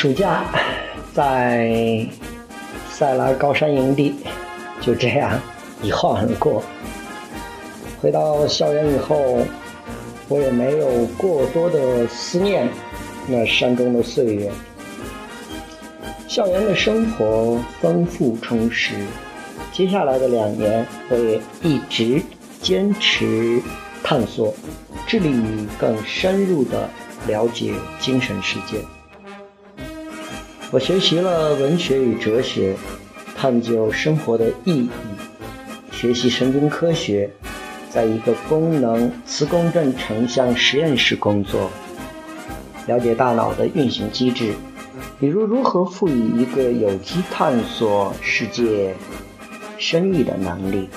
暑假在塞拉高山营地就这样一晃而过。回到校园以后，我也没有过多的思念那山中的岁月。校园的生活丰富充实，接下来的两年，我也一直坚持探索，致力于更深入的了解精神世界。我学习了文学与哲学，探究生活的意义，学习神经科学，在一个功能磁共振成像实验室工作，了解大脑的运行机制，比如如何赋予一个有机探索世界深意的能力，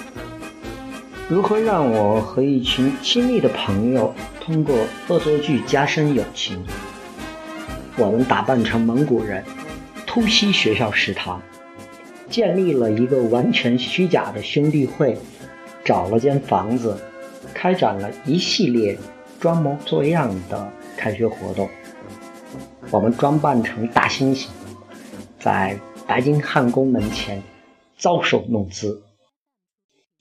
如何让我和一群亲密的朋友通过恶作剧加深友情。我们打扮成蒙古人。突袭学校食堂，建立了一个完全虚假的兄弟会，找了间房子，开展了一系列装模作样的开学活动。我们装扮成大猩猩，在白金汉宫门前搔首弄姿，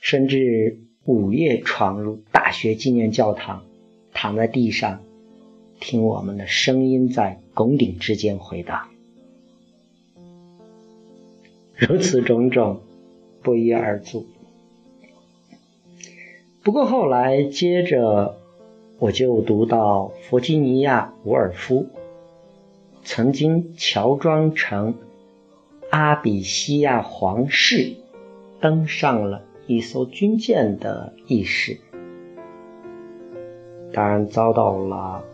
甚至午夜闯入大学纪念教堂，躺在地上听我们的声音在拱顶之间回荡。如此种种，不一而足。不过后来，接着我就读到弗吉尼亚·伍尔夫曾经乔装成阿比西亚皇室登上了一艘军舰的轶事，当然遭到了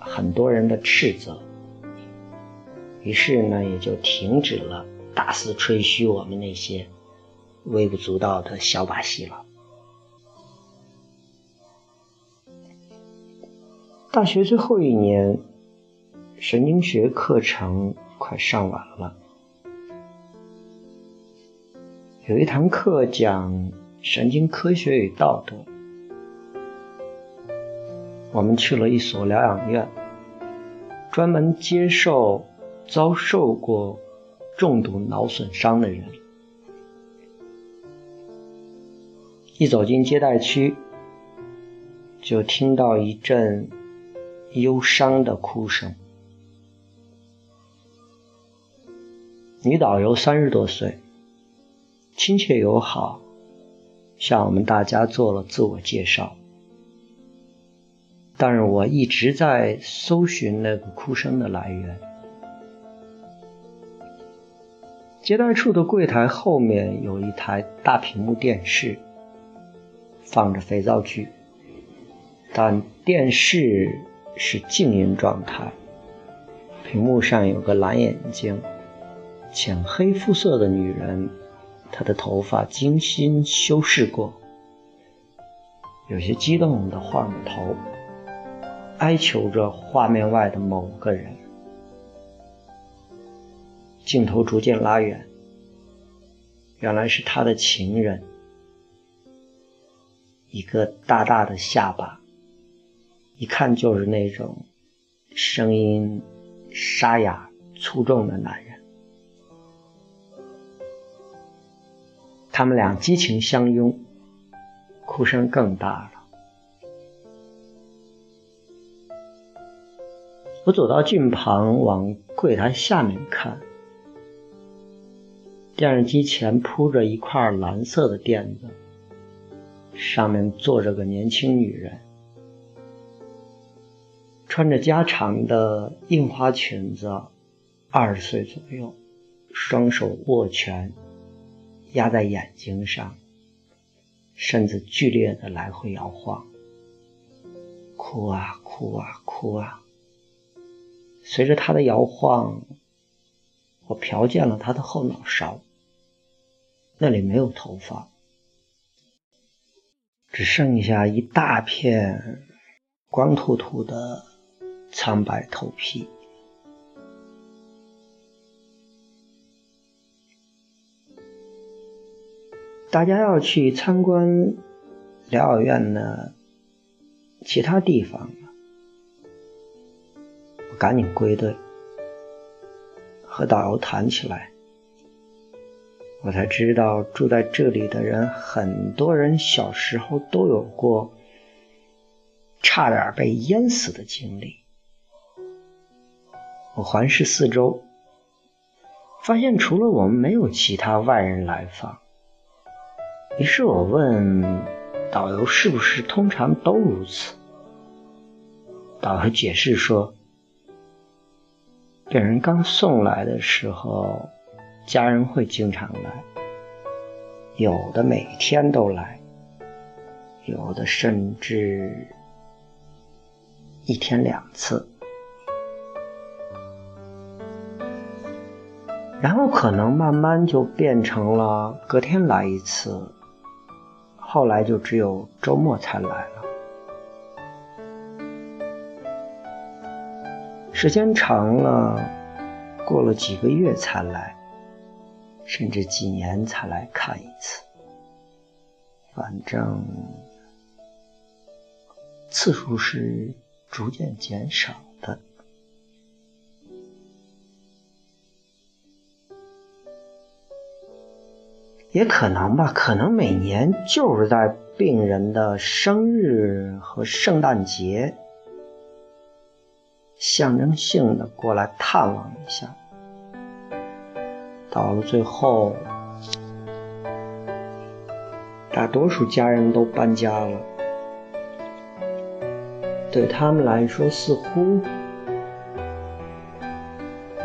很多人的斥责，于是呢，也就停止了。大肆吹嘘我们那些微不足道的小把戏了。大学最后一年，神经学课程快上完了，有一堂课讲神经科学与道德。我们去了一所疗养院，专门接受遭受过。重度脑损伤的人，一走进接待区，就听到一阵忧伤的哭声。女导游三十多岁，亲切友好，向我们大家做了自我介绍。但是我一直在搜寻那个哭声的来源。接待处的柜台后面有一台大屏幕电视，放着肥皂剧，但电视是静音状态。屏幕上有个蓝眼睛、浅黑肤色的女人，她的头发精心修饰过，有些激动地晃着头，哀求着画面外的某个人。镜头逐渐拉远，原来是他的情人，一个大大的下巴，一看就是那种声音沙哑粗重的男人。他们俩激情相拥，哭声更大了。我走到近旁，往柜台下面看。电视机前铺着一块蓝色的垫子，上面坐着个年轻女人，穿着加长的印花裙子，二十岁左右，双手握拳压在眼睛上，身子剧烈的来回摇晃，哭啊哭啊哭啊。随着她的摇晃，我瞟见了她的后脑勺。那里没有头发，只剩下一大片光秃秃的苍白头皮。大家要去参观疗养院的其他地方了，我赶紧归队，和导游谈起来，我才知道住在这里的人，很多人小时候都有过差点被淹死的经历。我环视四周，发现除了我们，没有其他外人来访。于是我问导游：“是不是通常都如此？”导游解释说：“病人刚送来的时候，家人会经常来，有的每天都来，有的甚至一天两次。”然后可能慢慢就变成了隔天来一次，后来就只有周末才来了。时间长了，过了几个月才来，甚至几年才来看一次。反正次数是逐渐减少的。也可能吧，可能每年就是在病人的生日和圣诞节，象征性的过来探望一下。到了最后，大多数家人都搬家了，对他们来说，似乎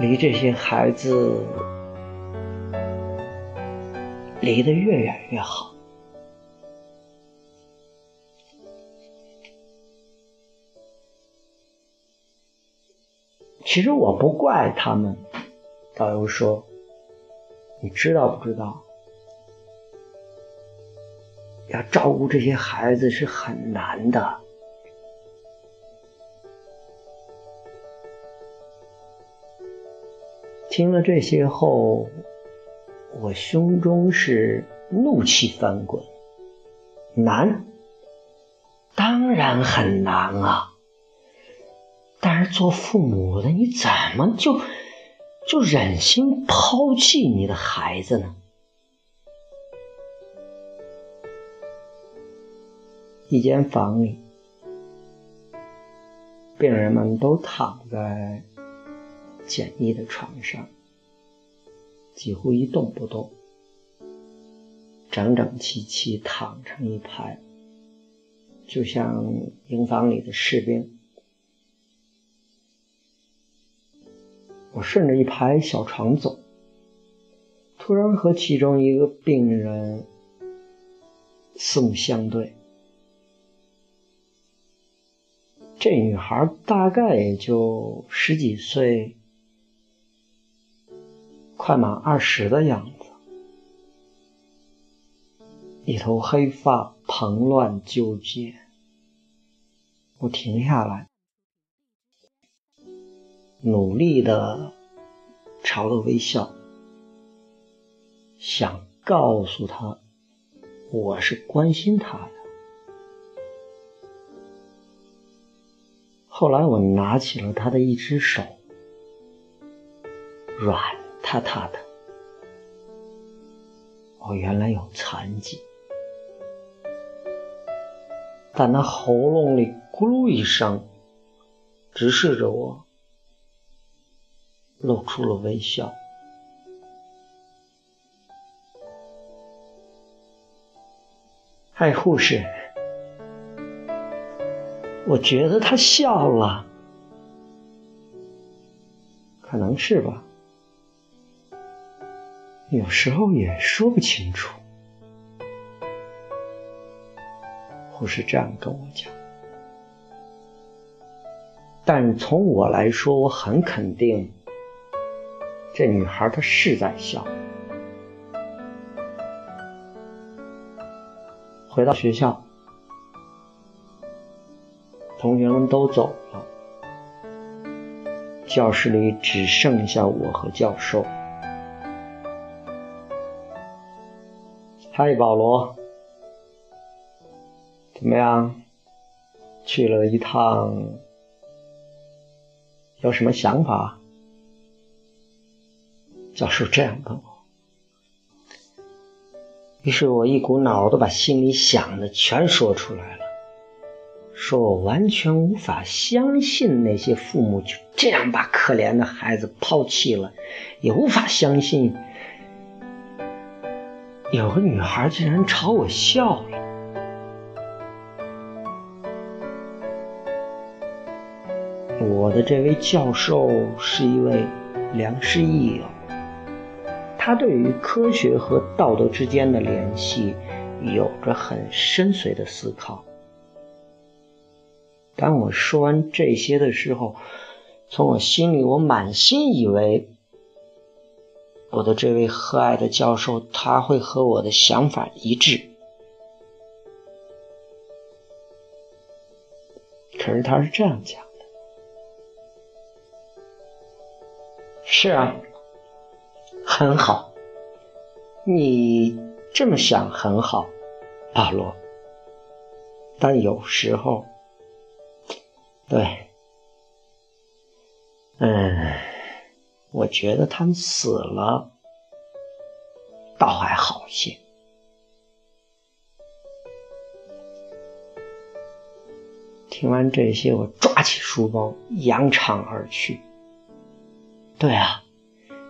离这些孩子。离得越远越好。其实我不怪他们。导游说：“你知道不知道？要照顾这些孩子是很难的。”听了这些后。我胸中是怒气翻滚，难，当然很难啊！但是做父母的，你怎么就就忍心抛弃你的孩子呢？一间房里，病人们都躺在简易的床上。几乎一动不动，整整齐齐躺成一排，就像营房里的士兵。我顺着一排小床走，突然和其中一个病人四目相对。这女孩大概也就十几岁。快满二十的样子，一头黑发蓬乱纠结。我停下来，努力的朝他微笑，想告诉他我是关心他的。后来我拿起了他的一只手，软。塌塌的，我原来有残疾，但他喉咙里咕噜一声，直视着我，露出了微笑。嗨，护士，我觉得他笑了，可能是吧。有时候也说不清楚。护士这样跟我讲，但从我来说，我很肯定，这女孩她是在笑。回到学校，同学们都走了，教室里只剩下我和教授。嗨，保罗，怎么样？去了一趟，有什么想法？教授这样问我。于是我一股脑的把心里想的全说出来了，说我完全无法相信那些父母就这样把可怜的孩子抛弃了，也无法相信有个女孩竟然朝我笑了。我的这位教授是一位良师益友。他对于科学和道德之间的联系有着很深邃的思考。当我说完这些的时候，从我心里，我满心以为我的这位和蔼的教授他会和我的想法一致。可是他是这样讲的：“是啊。”很好，你这么想很好，保罗。但有时候，对，嗯，我觉得他们死了，倒还好些。听完这些，我抓起书包，扬长而去。对啊。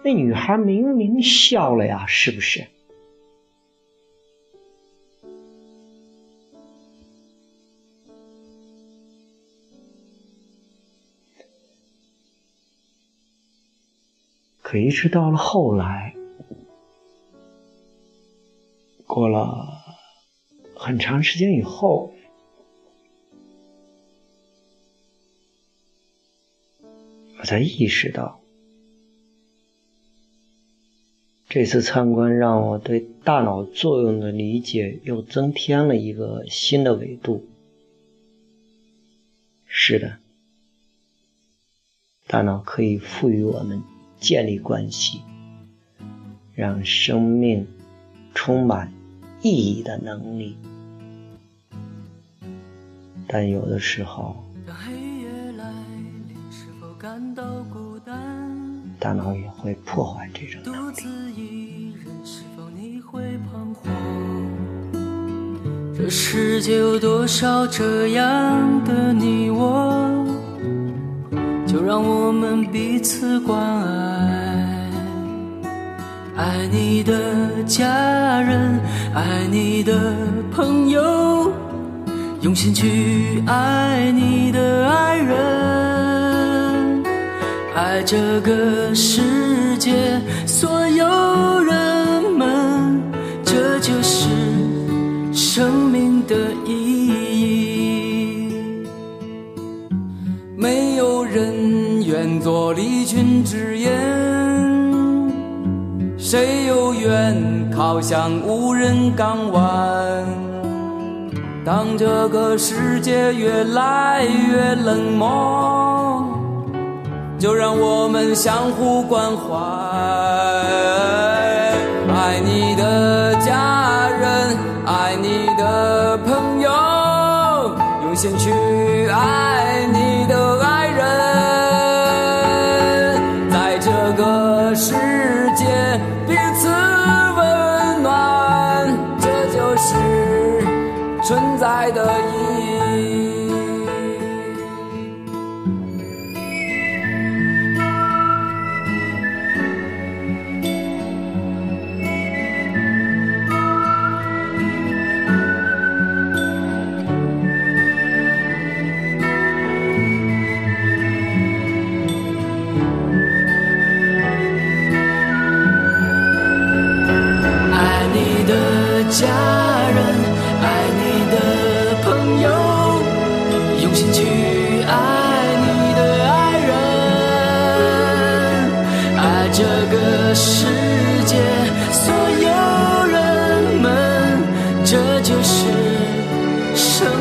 那女孩明明笑了呀，是不是？可一直到了后来，过了很长时间以后，我才意识到。这次参观让我对大脑作用的理解又增添了一个新的维度。是的，大脑可以赋予我们建立关系、让生命充满意义的能力，但有的时候。黑夜来临是否感到孤单大脑也会破坏这种能力。这世界有多少这样的你我？就让我们彼此关爱，爱你的家人，爱你的朋友，用心去爱你的爱人。爱这个世界所有人们，这就是生命的意义。没有人愿做离群之雁，谁又愿靠向无人港湾？当这个世界越来越冷漠。就让我们相互关怀，爱你。这就是生